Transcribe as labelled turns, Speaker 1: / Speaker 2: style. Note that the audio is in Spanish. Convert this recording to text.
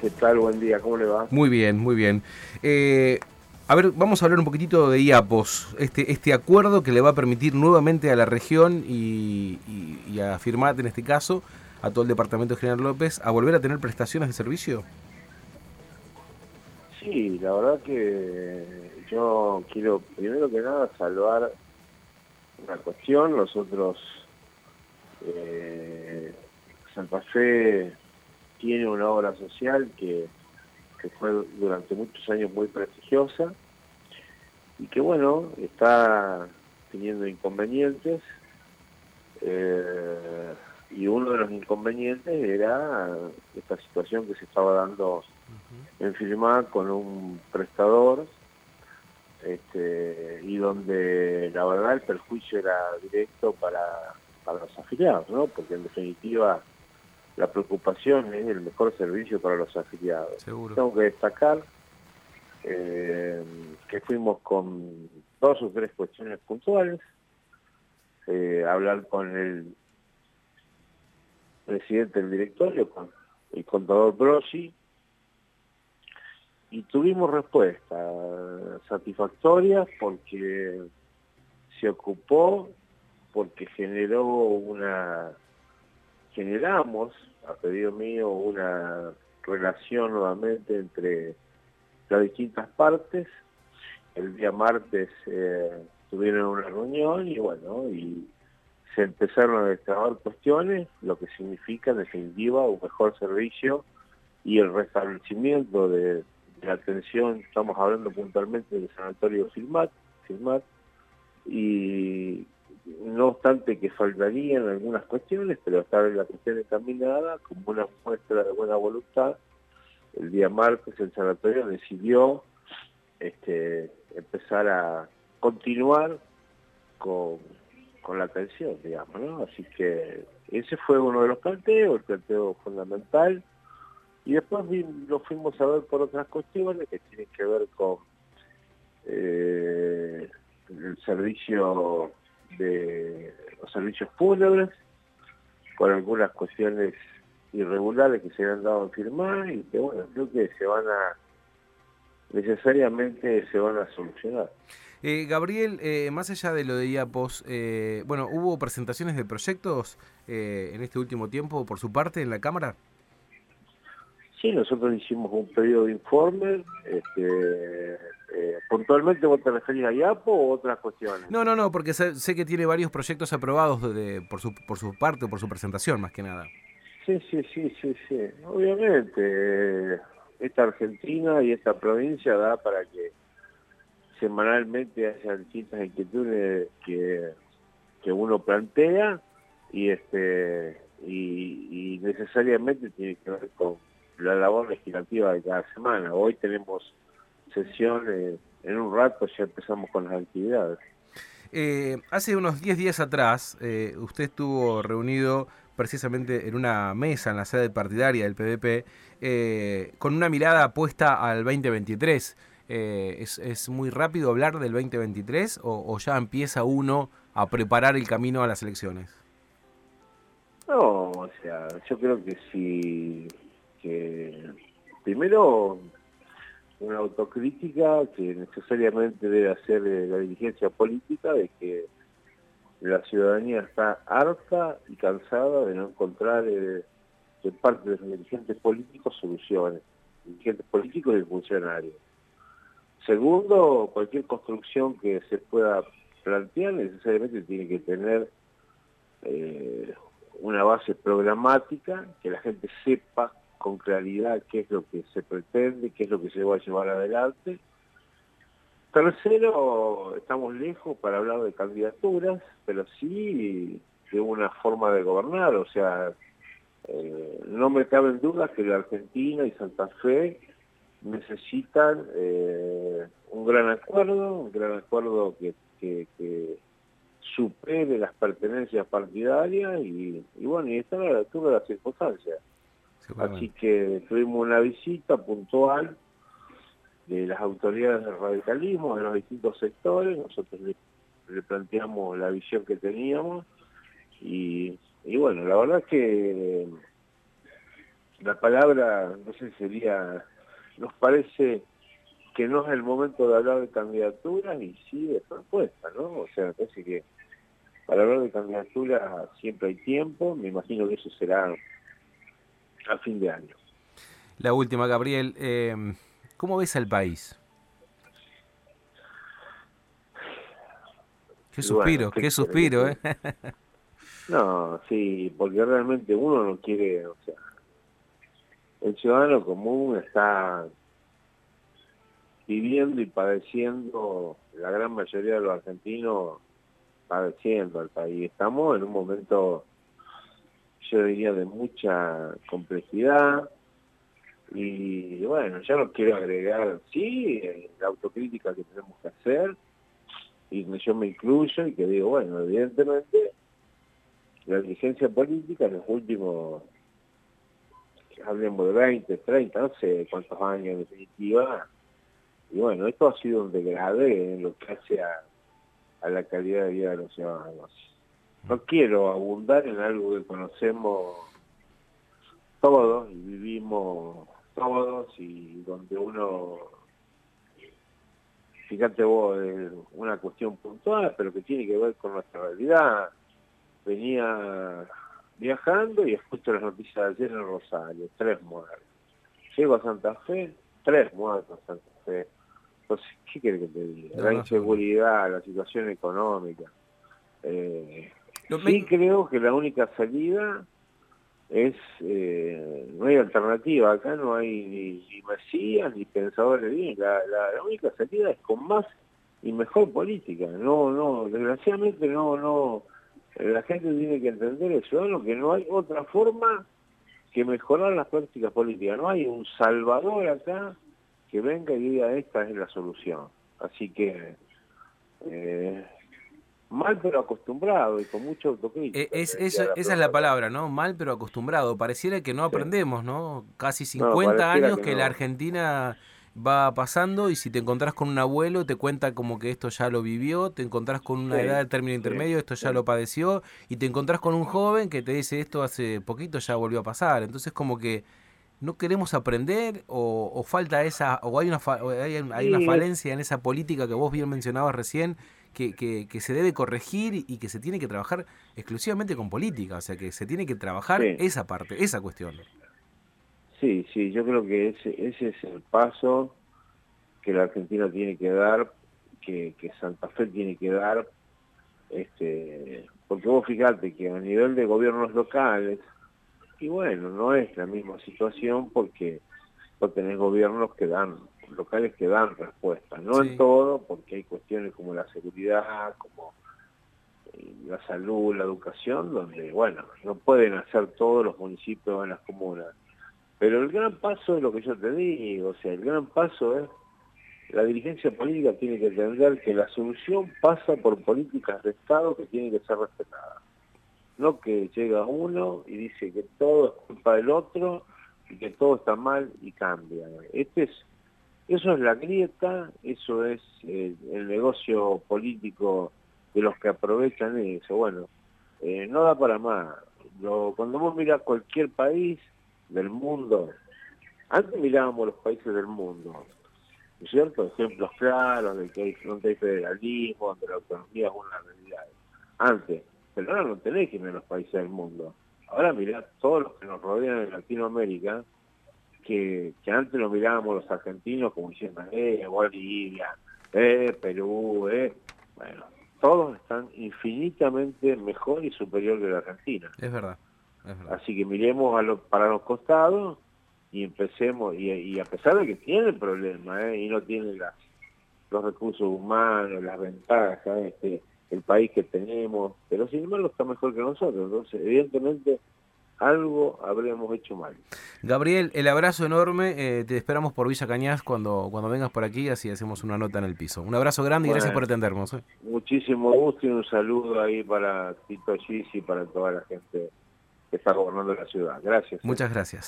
Speaker 1: ¿Qué tal? Buen día, ¿cómo le va?
Speaker 2: Muy bien, muy bien. Eh, a ver, vamos a hablar un poquitito de IAPOS, este, este acuerdo que le va a permitir nuevamente a la región y, a Firmat en este caso, a todo el departamento de General López, a volver a tener prestaciones de servicio.
Speaker 1: Sí, la verdad que yo quiero primero que nada salvar una cuestión. Nosotros, eh, Santa Fe tiene una obra social que que fue durante muchos años muy prestigiosa y que bueno, está teniendo inconvenientes eh, y uno de los inconvenientes era esta situación que se estaba dando en firma con un prestador este, y donde la verdad el perjuicio era directo para, para los afiliados, ¿no? porque en definitiva la preocupación es el mejor servicio para los afiliados. Tengo que destacar eh, que fuimos con dos o tres cuestiones puntuales, eh, hablar con el presidente del directorio, con el contador Brossi, y tuvimos respuestas satisfactorias porque se ocupó, porque generó una generamos, a pedido mío, una relación nuevamente entre las distintas partes. El día martes eh, tuvieron una reunión y bueno, y se empezaron a destrabar cuestiones, lo que significa en definitiva un mejor servicio y el restablecimiento de, la atención, estamos hablando puntualmente del sanatorio Filmat, Filmat y no obstante que faltarían algunas cuestiones, pero esta vez la cuestión encaminada, como una muestra de buena voluntad, el día martes el sanatorio decidió este, empezar a continuar con, la atención, digamos, ¿no? Así que ese fue uno de los planteos, el planteo fundamental, y después lo fuimos a ver por otras cuestiones que tienen que ver con eh, el servicio de los servicios fúnebres por algunas cuestiones irregulares que se han dado a firmar y que bueno, creo que se van a necesariamente se van a solucionar.
Speaker 2: Eh, Gabriel, eh, más allá de lo de IAPOS, eh, bueno, ¿hubo presentaciones de proyectos en este último tiempo por su parte en la Cámara?
Speaker 1: Sí, nosotros hicimos un pedido de informe, este, eh, ¿Puntualmente vos te referís a IAPO o otras cuestiones?
Speaker 2: No, no, no, porque sé, que tiene varios proyectos aprobados de, por, su, por su parte o por su presentación, más que nada.
Speaker 1: Sí, sí, sí, sí, sí. Obviamente, esta Argentina y esta provincia da para que semanalmente haya distintas inquietudes que, que uno plantea y este y necesariamente tiene que ver con la labor legislativa de cada semana. Hoy tenemos sesión, en un rato ya empezamos con las actividades.
Speaker 2: Eh, hace unos 10 días atrás, eh, usted estuvo reunido precisamente en una mesa en la sede partidaria del PDP, eh, con una mirada puesta al 2023. ¿es, ¿es, muy rápido hablar del 2023 o, o, ya empieza uno a preparar el camino a las elecciones?
Speaker 1: No, o sea, yo creo que sí, que primero una autocrítica que necesariamente debe hacer eh, la dirigencia política de que la ciudadanía está harta y cansada de no encontrar eh, de parte de los dirigentes políticos soluciones, dirigentes políticos y funcionarios. Segundo, cualquier construcción que se pueda plantear necesariamente tiene que tener eh, una base programática, que la gente sepa con claridad qué es lo que se pretende, qué es lo que se va a llevar adelante. Tercero, estamos lejos para hablar de candidaturas, pero sí de una forma de gobernar, o sea, eh, no me cabe en duda que la Argentina y Santa Fe necesitan eh, un gran acuerdo, un gran acuerdo que, supere las pertenencias partidarias y, y bueno, y estar a la altura de las circunstancias. Así que tuvimos una visita puntual de las autoridades del radicalismo, de los distintos sectores, nosotros le, planteamos la visión que teníamos. Y, bueno, la verdad es que la palabra, no sé, sería, nos parece que no es el momento de hablar de candidaturas y sí de propuestas, ¿no? O sea, parece que para hablar de candidaturas siempre hay tiempo, me imagino que eso será a fin de año.
Speaker 2: La última, Gabriel, eh, ¿cómo ves al país? Qué suspiro, qué, suspiro, ¿eh?
Speaker 1: no, sí, porque realmente uno no quiere, o sea, el ciudadano común está viviendo y padeciendo, la gran mayoría de los argentinos padeciendo al país. Estamos en un momento, yo diría, de mucha complejidad y bueno, ya no quiero agregar, sí, la autocrítica que tenemos que hacer y yo me incluyo y que digo, bueno, evidentemente la dirigencia política en los últimos, hablemos de 20, 30, no sé cuántos años en definitiva, y bueno, esto ha sido un degrade en lo que hace a, la calidad de vida de los ciudadanos. No quiero abundar en algo que conocemos todos y vivimos todos y donde uno, fíjate vos, es una cuestión puntual, pero que tiene que ver con nuestra realidad. Venía viajando y escucho las noticias de ayer en Rosario, tres muertos. Llego a Santa Fe, tres muertos en Santa Fe. Entonces, ¿qué quiere que te diga? la inseguridad, la situación económica. Eh, sí creo que la única salida es, eh, no hay alternativa, acá no hay ni, mesías ni pensadores bien, la, la, única salida es con más y mejor política, no, no, desgraciadamente no, no, la gente tiene que entender eso, que no hay otra forma que mejorar las prácticas políticas, no hay un salvador acá que venga y diga esta es la solución. Así que eh, mal pero acostumbrado y con mucho autocrítica.
Speaker 2: Eh, es, esa es la palabra, ¿no? Mal pero acostumbrado. Pareciera que no aprendemos, ¿no? Casi 50 años que, la Argentina va pasando y si te encontrás con un abuelo te cuenta como que esto ya lo vivió, te encontrás con una edad de término intermedio, esto ya lo padeció y te encontrás con un joven que te dice esto hace poquito ya volvió a pasar. Entonces como que no queremos aprender o, falta esa o hay una hay, una falencia en esa política que vos bien mencionabas recién que, que, se debe corregir y que se tiene que trabajar exclusivamente con política o sea que se tiene que trabajar esa parte esa cuestión.
Speaker 1: Sí sí yo creo que ese ese es el paso que la Argentina tiene que dar que, que Santa Fe tiene que dar este porque vos fíjate que a nivel de gobiernos locales y bueno, no es la misma situación porque no tenés gobiernos que dan, locales que dan respuesta, no en todo, porque hay cuestiones como la seguridad, como eh, la salud, la educación, donde, bueno, no pueden hacer todos los municipios en las comunas. Pero el gran paso es lo que yo te digo, o sea, el gran paso es la dirigencia política tiene que entender que la solución pasa por políticas de Estado que tienen que ser respetadas no que llega uno y dice que todo es culpa del otro y que todo está mal y cambia. Este es, eso es la grieta, eso es eh, el negocio político de los que aprovechan eso. Bueno, eh, no da para más. Lo, cuando vos mirás cualquier país del mundo, antes mirábamos los países del mundo, cierto? Ejemplos claros de que hay, donde hay federalismo, donde la autonomía es una realidad. Antes, pero ahora no tenés que ir en los países del mundo. Ahora mirá todos los que nos rodean en Latinoamérica, que, que antes lo mirábamos los argentinos como diciendo, eh, Bolivia, eh, Perú, eh. Bueno, todos están infinitamente mejor y superior que la Argentina.
Speaker 2: Es verdad.
Speaker 1: Así que miremos a para los costados y empecemos, y, a pesar de que tiene problemas, eh, y no tiene las, los recursos humanos, las ventajas, este, el país que tenemos, pero sin embargo está mejor que nosotros, entonces evidentemente algo habremos hecho mal.
Speaker 2: Gabriel, el abrazo enorme, eh, te esperamos por Villa Cañas cuando, cuando vengas por aquí, así hacemos una nota en el piso. Un abrazo grande y gracias por atendernos. ¿eh?
Speaker 1: Muchísimo gusto y un saludo ahí para Tito Gis y para toda la gente que está gobernando la ciudad. Gracias.
Speaker 2: Muchas gracias.